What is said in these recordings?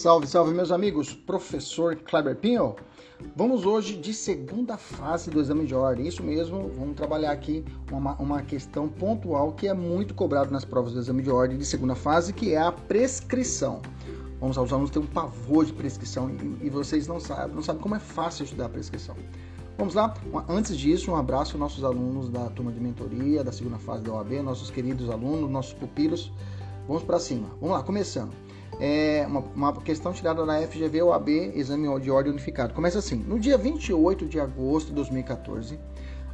Salve, salve, meus amigos. Professor Kleber Pinho. Vamos hoje de segunda fase do exame de ordem. Isso mesmo, vamos trabalhar aqui uma, uma questão pontual que é muito cobrado nas provas do exame de ordem de segunda fase, que é a prescrição. Vamos, os alunos têm um pavor de prescrição e, e vocês não sabem, não sabem como é fácil estudar a prescrição. Vamos lá? Antes disso, um abraço aos nossos alunos da turma de mentoria, da segunda fase da OAB, nossos queridos alunos, nossos pupilos. Vamos para cima. Vamos lá, começando é uma, uma, questão tirada da FGV OAB, Exame de Ordem Unificado. Começa assim: no dia 28 de agosto de 2014,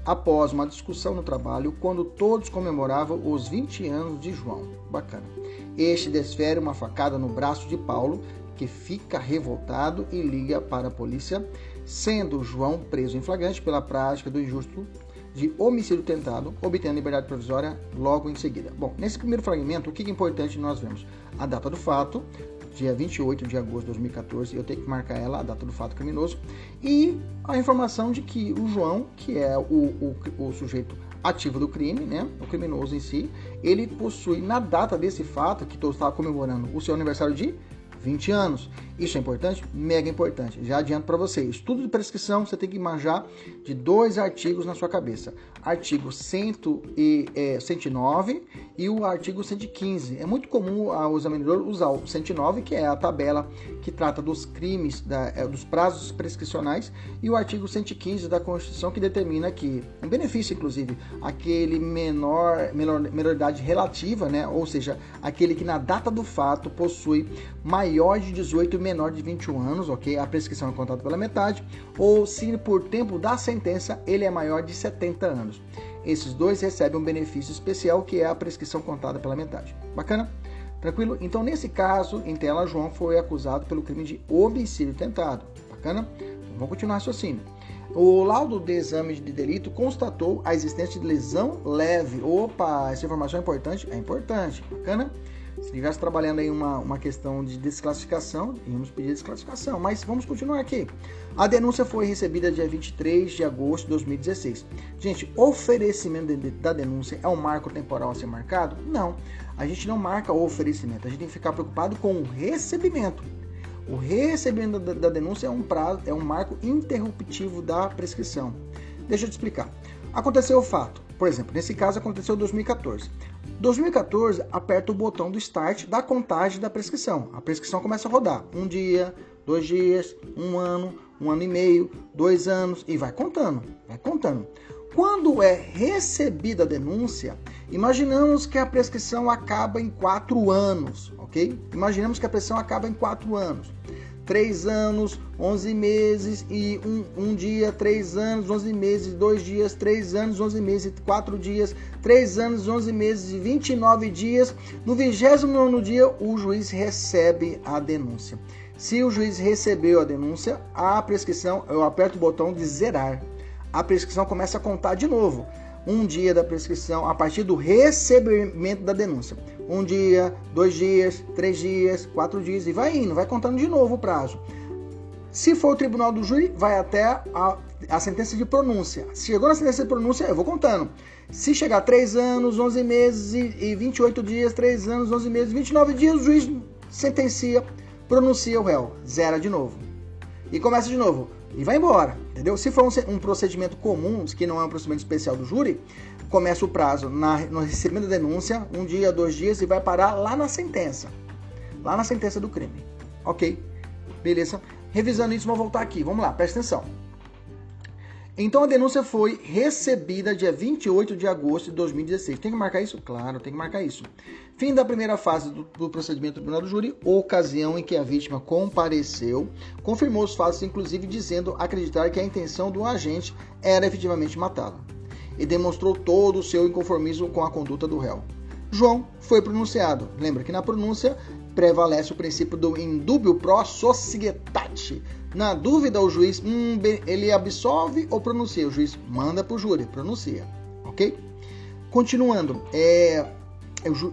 após uma discussão no trabalho, quando todos comemoravam os 20 anos de João. Bacana. Este desfere uma facada no braço de Paulo, que fica revoltado e liga para a polícia, sendo João preso em flagrante pela prática do injusto de homicídio tentado, obtendo liberdade provisória logo em seguida. Bom, nesse primeiro fragmento, o que é importante nós vemos? A data do fato, dia 28 de agosto de 2014, eu tenho que marcar ela, a data do fato criminoso, e a informação de que o João, que é o, o, o sujeito ativo do crime, né, o criminoso em si, ele possui, na data desse fato, que todos estavam comemorando o seu aniversário de 20 anos. Isso é importante? Mega importante. Já adianto para vocês. Estudo de prescrição, você tem que manjar de dois artigos na sua cabeça. Artigo 100 e, é, 109 e o artigo 115. É muito comum o examinador usar o 109, que é a tabela que trata dos crimes, da, é, dos prazos prescricionais, e o artigo 115 da Constituição, que determina que, um benefício, inclusive, aquele menor, menor, menor idade relativa, né? ou seja, aquele que na data do fato possui maior de 18 menor de 21 anos, ok? A prescrição é contada pela metade, ou se por tempo da sentença ele é maior de 70 anos. Esses dois recebem um benefício especial que é a prescrição contada pela metade. Bacana? Tranquilo? Então, nesse caso, em tela, João foi acusado pelo crime de homicídio tentado. Bacana? Então, vamos continuar raciocínio. O laudo de exame de delito constatou a existência de lesão leve. Opa, essa informação é importante? É importante. Bacana? Se estivesse trabalhando aí uma, uma questão de desclassificação, íamos pedir desclassificação. Mas vamos continuar aqui. A denúncia foi recebida dia 23 de agosto de 2016. Gente, oferecimento de, da denúncia é um marco temporal a ser marcado? Não. A gente não marca o oferecimento. A gente tem que ficar preocupado com o recebimento. O recebimento da, da denúncia é um prazo, é um marco interruptivo da prescrição. Deixa eu te explicar. Aconteceu o fato. Por exemplo, nesse caso aconteceu em 2014. 2014, aperta o botão do start da contagem da prescrição. A prescrição começa a rodar. Um dia, dois dias, um ano, um ano e meio, dois anos e vai contando, vai contando. Quando é recebida a denúncia, imaginamos que a prescrição acaba em quatro anos, ok? Imaginamos que a prescrição acaba em quatro anos. 3 anos, 11 meses e um, um dia, 3 anos, 11 meses, 2 dias, 3 anos, 11 meses, 4 dias, 3 anos, 11 meses e 29 dias. No 29 dia, o juiz recebe a denúncia. Se o juiz recebeu a denúncia, a prescrição, eu aperto o botão de zerar. A prescrição começa a contar de novo um dia da prescrição a partir do recebimento da denúncia. Um dia, dois dias, três dias, quatro dias e vai indo, vai contando de novo o prazo. Se for o tribunal do júri, vai até a, a sentença de pronúncia. Se chegou na sentença de pronúncia, eu vou contando. Se chegar 3 anos, 11 meses e, e 28 dias, 3 anos, 11 meses, 29 dias, o juiz sentencia, pronuncia o réu, zera de novo. E começa de novo e vai embora, entendeu? Se for um, um, procedimento comum, que não é um procedimento especial do júri, começa o prazo na, no recebimento da denúncia, um dia, dois dias, e vai parar lá na sentença. Lá na sentença do crime. Ok? Beleza? Revisando isso, vamos voltar aqui. Vamos lá, presta atenção. Então a denúncia foi recebida dia 28 de agosto de 2016. Tem que marcar isso? Claro, tem que marcar isso. Fim da primeira fase do, do procedimento do tribunal do júri, ocasião em que a vítima compareceu, confirmou os fatos, inclusive dizendo acreditar que a intenção do agente era efetivamente matá-lo, e demonstrou todo o seu inconformismo com a conduta do réu. João foi pronunciado. Lembra que na pronúncia prevalece o princípio do indúbio pro societate. Na dúvida, o juiz hum, ele absolve ou pronuncia. O juiz manda para o júri, pronuncia, ok? Continuando, é,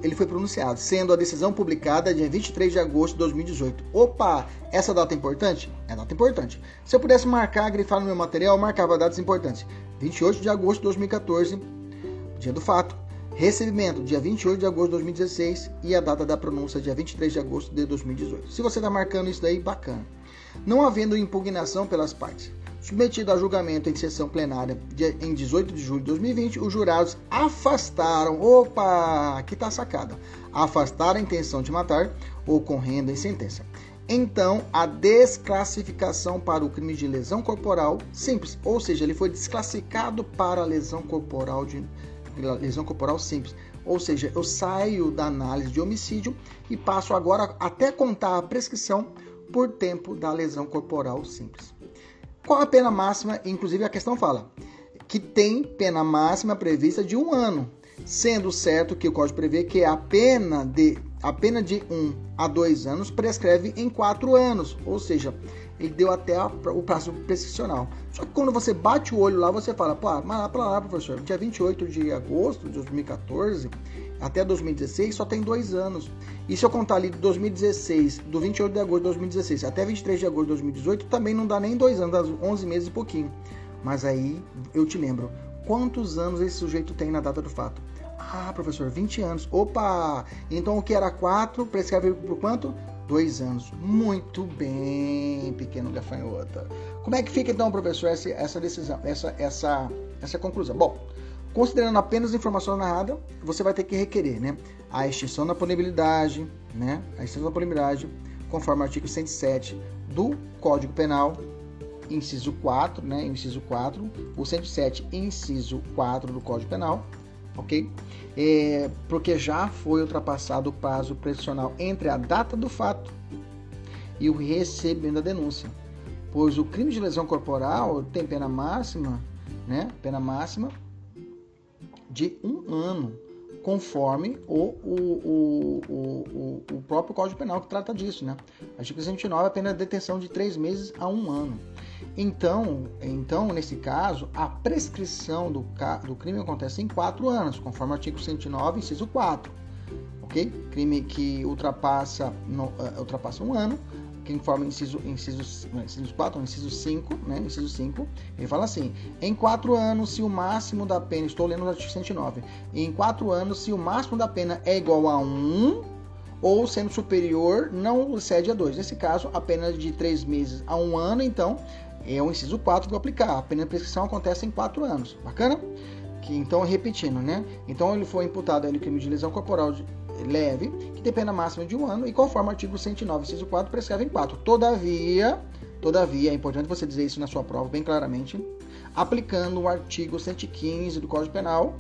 ele foi pronunciado, sendo a decisão publicada dia 23 de agosto de 2018. Opa, essa data é importante? É data importante. Se eu pudesse marcar, grifar no meu material, eu marcava datas importantes. 28 de agosto de 2014, dia do fato. Recebimento, dia 28 de agosto de 2016 e a data da pronúncia, dia 23 de agosto de 2018. Se você está marcando isso daí, bacana. Não havendo impugnação pelas partes. Submetido a julgamento em sessão plenária em 18 de julho de 2020, os jurados afastaram, opa, aqui está sacada, afastaram a intenção de matar, ocorrendo em sentença. Então, a desclassificação para o crime de lesão corporal simples, ou seja, ele foi desclassificado para lesão corporal de lesão corporal simples. Ou seja, eu saio da análise de homicídio e passo agora até contar a prescrição por tempo da lesão corporal simples. Qual a pena máxima? Inclusive a questão fala que tem pena máxima prevista de um ano, sendo certo que o Código prevê que a pena de a pena de um a dois anos prescreve em quatro anos, ou seja, ele deu até o prazo prescricional. Só que quando você bate o olho lá, você fala, pô, mas lá para lá, professor, dia 28 de agosto de 2014 até 2016 só tem dois anos. E se eu contar ali de 2016, do 28 de agosto de 2016 até 23 de agosto de 2018, também não dá nem dois anos, dá 11 meses e pouquinho. Mas aí eu te lembro, quantos anos esse sujeito tem na data do fato? Ah, professor, 20 anos. Opa! Então o que era 4 prescreve por quanto? 2 anos. Muito bem, pequeno gafanhota. Como é que fica então, professor, essa, essa decisão, essa, essa, essa conclusão? Bom, considerando apenas a informação narrada, você vai ter que requerer, né? A extinção da punibilidade, né? A extinção da punibilidade, conforme o artigo 107 do Código Penal, inciso 4, né? Inciso 4, o 107, inciso 4 do Código Penal, ok? É, porque já foi ultrapassado o prazo prescricional entre a data do fato e o recebimento da denúncia, pois o crime de lesão corporal tem pena máxima, né? Pena máxima de um ano, conforme o, o, o, o, próprio Código Penal que trata disso, né? Artigo 109, a pena de detenção de três meses a um ano. Então, então, nesse caso, a prescrição do, do crime acontece em quatro anos, conforme o artigo 109, inciso 4. Ok? Crime que ultrapassa, no, uh, ultrapassa um ano, que informa inciso, inciso, inciso 4, inciso 5, né? Inciso 5, ele fala assim: em quatro anos, se o máximo da pena, estou lendo o artigo 109, em quatro anos, se o máximo da pena é igual a 1, um, ou sendo superior, não excede a 2. Nesse caso, a pena de três meses a um ano, então, é o inciso 4 que vou aplicar. A pena de prescrição acontece em 4 anos. Bacana? Que, então, repetindo, né? Então, ele foi imputado ali crime de lesão corporal de, leve, que tem pena máxima de um ano, e conforme o artigo 109, inciso 4, prescreve em 4. Todavia, todavia, é importante você dizer isso na sua prova bem claramente, aplicando o artigo 115 do Código Penal,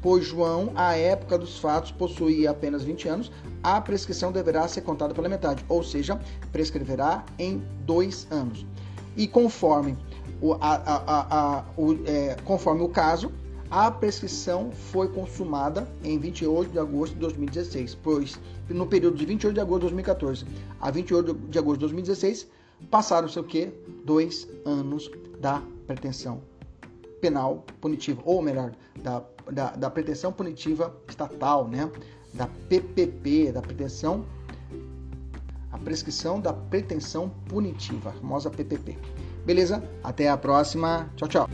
pois João, à época dos fatos, possuía apenas 20 anos, a prescrição deverá ser contada pela metade, ou seja, prescreverá em dois anos e conforme o, a, a, a, o, é, conforme o caso, a prescrição foi consumada em 28 de agosto de 2016, pois no período de 28 de agosto de 2014 a 28 de agosto de 2016 passaram-se o quê? Dois anos da pretensão penal punitiva, ou melhor, da, da, da pretensão punitiva estatal, né? Da PPP, da pretensão prescrição da pretensão punitiva, a famosa PPP. Beleza? Até a próxima. Tchau, tchau.